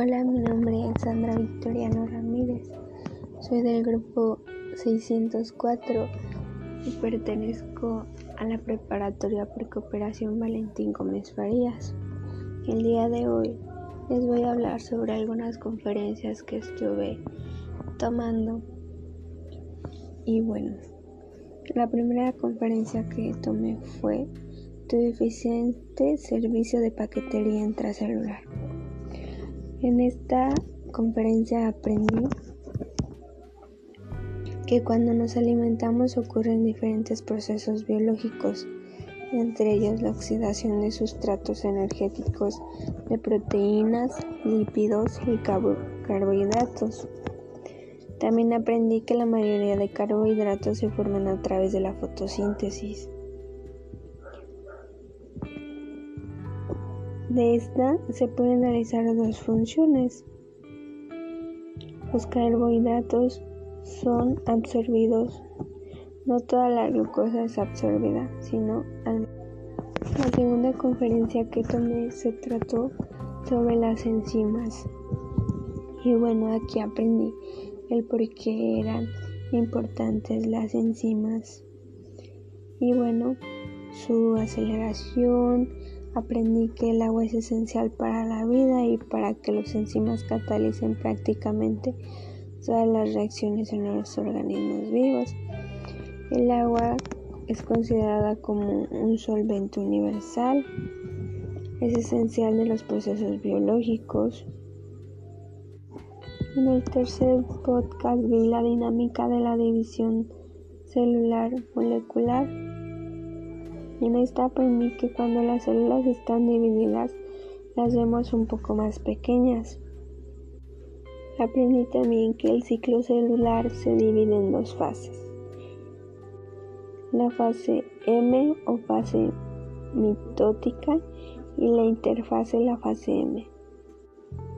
Hola, mi nombre es Sandra Victoriano Ramírez. Soy del grupo 604 y pertenezco a la preparatoria por cooperación Valentín Gómez Farías. El día de hoy les voy a hablar sobre algunas conferencias que estuve tomando. Y bueno, la primera conferencia que tomé fue Tu eficiente servicio de paquetería intracelular. En esta conferencia aprendí que cuando nos alimentamos ocurren diferentes procesos biológicos, entre ellos la oxidación de sustratos energéticos de proteínas, lípidos y carbohidratos. También aprendí que la mayoría de carbohidratos se forman a través de la fotosíntesis. De esta se pueden realizar dos funciones. Los carbohidratos son absorbidos. No toda la glucosa es absorbida, sino al... La segunda conferencia que tomé se trató sobre las enzimas. Y bueno, aquí aprendí el por qué eran importantes las enzimas. Y bueno, su aceleración, Aprendí que el agua es esencial para la vida y para que los enzimas catalicen prácticamente todas las reacciones en los organismos vivos. El agua es considerada como un solvente universal, es esencial de los procesos biológicos. En el tercer podcast vi la dinámica de la división celular molecular en esta que cuando las células están divididas, las vemos un poco más pequeñas. Aprendí también que el ciclo celular se divide en dos fases. La fase M o fase mitótica y la interfase la fase M.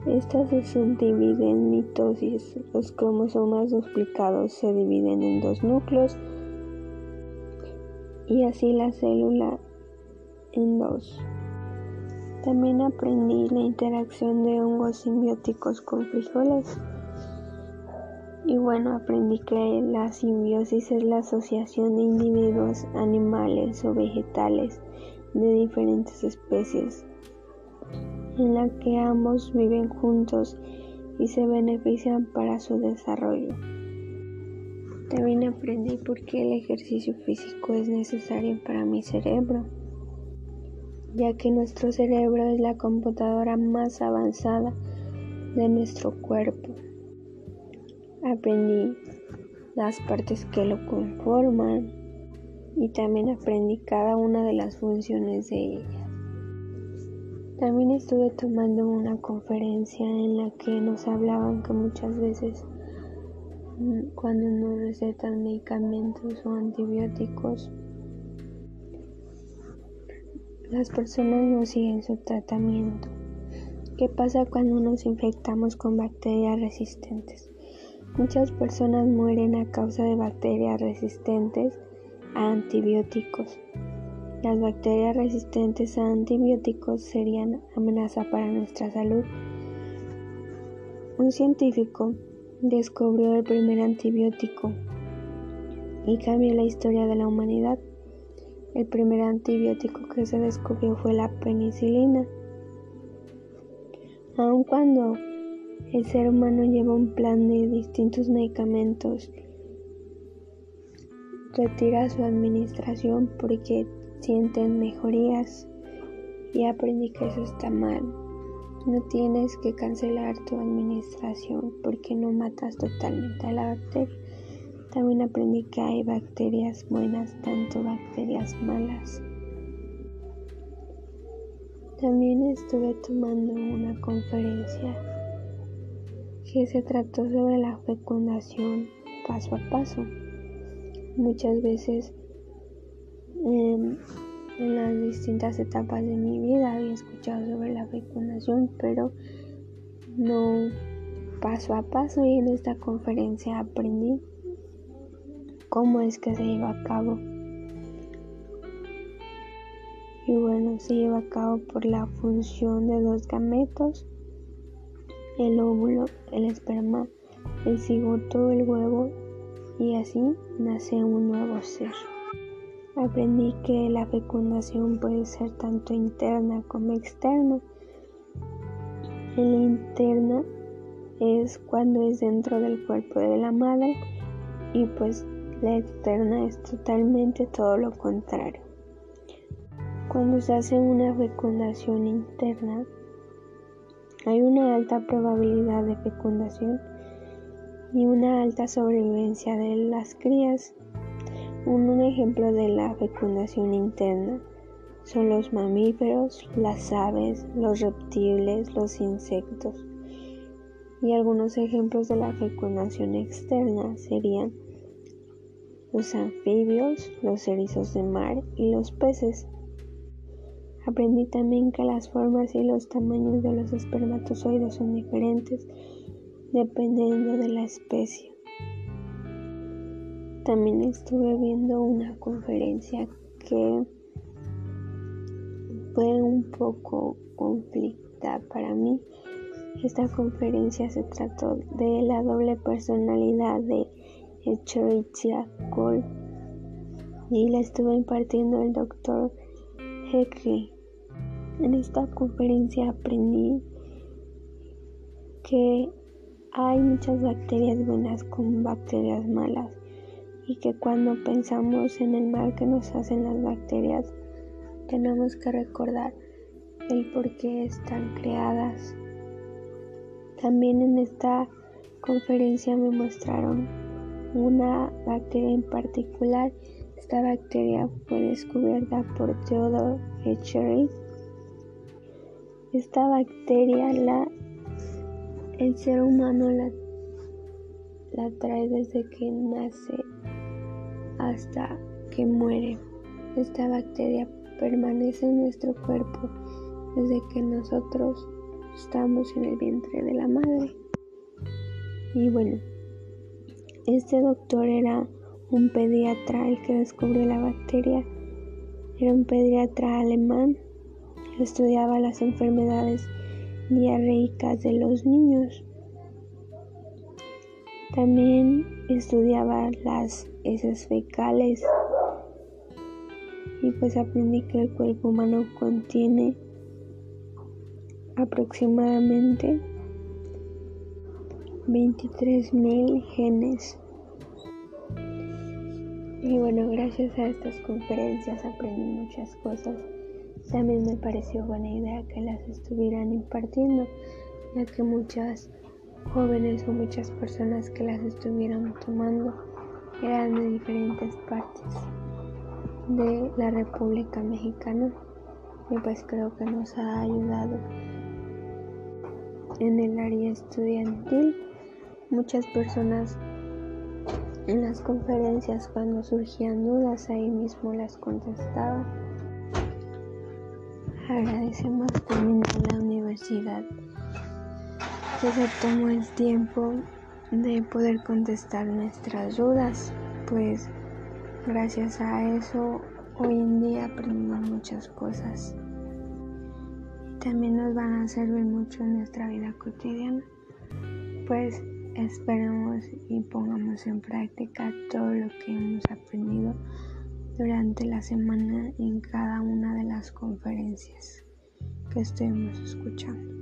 Esta se subdivide en mitosis. Los cromosomas duplicados se dividen en dos núcleos y así la célula en dos. También aprendí la interacción de hongos simbióticos con frijoles. Y bueno, aprendí que la simbiosis es la asociación de individuos, animales o vegetales de diferentes especies, en la que ambos viven juntos y se benefician para su desarrollo. También aprendí por qué el ejercicio físico es necesario para mi cerebro, ya que nuestro cerebro es la computadora más avanzada de nuestro cuerpo. Aprendí las partes que lo conforman y también aprendí cada una de las funciones de ellas. También estuve tomando una conferencia en la que nos hablaban que muchas veces cuando nos recetan medicamentos o antibióticos, las personas no siguen su tratamiento. ¿Qué pasa cuando nos infectamos con bacterias resistentes? Muchas personas mueren a causa de bacterias resistentes a antibióticos. Las bacterias resistentes a antibióticos serían amenaza para nuestra salud. Un científico descubrió el primer antibiótico y cambió la historia de la humanidad. El primer antibiótico que se descubrió fue la penicilina. Aun cuando el ser humano lleva un plan de distintos medicamentos, retira su administración porque sienten mejorías y aprendí que eso está mal. No tienes que cancelar tu administración porque no matas totalmente a la bacteria. También aprendí que hay bacterias buenas, tanto bacterias malas. También estuve tomando una conferencia que se trató sobre la fecundación paso a paso. Muchas veces em, en las distintas etapas de mi vida había escuchado sobre la fecundación, pero no paso a paso y en esta conferencia aprendí cómo es que se lleva a cabo. Y bueno, se lleva a cabo por la función de dos gametos el óvulo, el esperma, el cigoto, el huevo y así nace un nuevo ser. Aprendí que la fecundación puede ser tanto interna como externa. La interna es cuando es dentro del cuerpo de la madre y pues la externa es totalmente todo lo contrario. Cuando se hace una fecundación interna, hay una alta probabilidad de fecundación y una alta sobrevivencia de las crías. Un, ejemplo de la fecundación interna son los mamíferos, las aves, los reptiles, los insectos. Y algunos ejemplos de la fecundación externa serían los anfibios, los erizos de mar y los peces. Aprendí también que las formas y los tamaños de los espermatozoides son diferentes dependiendo de la especie. También estuve viendo una conferencia que fue un poco conflicta para mí. Esta conferencia se trató de la doble personalidad de Echerichia Cole y la estuvo impartiendo el doctor en esta conferencia aprendí que hay muchas bacterias buenas como bacterias malas y que cuando pensamos en el mal que nos hacen las bacterias tenemos que recordar el por qué están creadas. También en esta conferencia me mostraron una bacteria en particular esta bacteria fue descubierta por Theodore Echery. Esta bacteria la el ser humano la, la trae desde que nace hasta que muere. Esta bacteria permanece en nuestro cuerpo desde que nosotros estamos en el vientre de la madre. Y bueno, este doctor era un pediatra el que descubrió la bacteria. Era un pediatra alemán. Estudiaba las enfermedades diarreicas de los niños. También estudiaba las heces fecales. Y pues aprendí que el cuerpo humano contiene aproximadamente 23.000 genes. Y bueno, gracias a estas conferencias aprendí muchas cosas. También me pareció buena idea que las estuvieran impartiendo, ya que muchas jóvenes o muchas personas que las estuvieran tomando eran de diferentes partes de la República Mexicana. Y pues creo que nos ha ayudado en el área estudiantil. Muchas personas en las conferencias cuando surgían dudas ahí mismo las contestaba. Agradecemos también a la universidad que se tomó el tiempo de poder contestar nuestras dudas, pues gracias a eso hoy en día aprendimos muchas cosas también nos van a servir mucho en nuestra vida cotidiana. Pues Esperamos y pongamos en práctica todo lo que hemos aprendido durante la semana en cada una de las conferencias que estuvimos escuchando.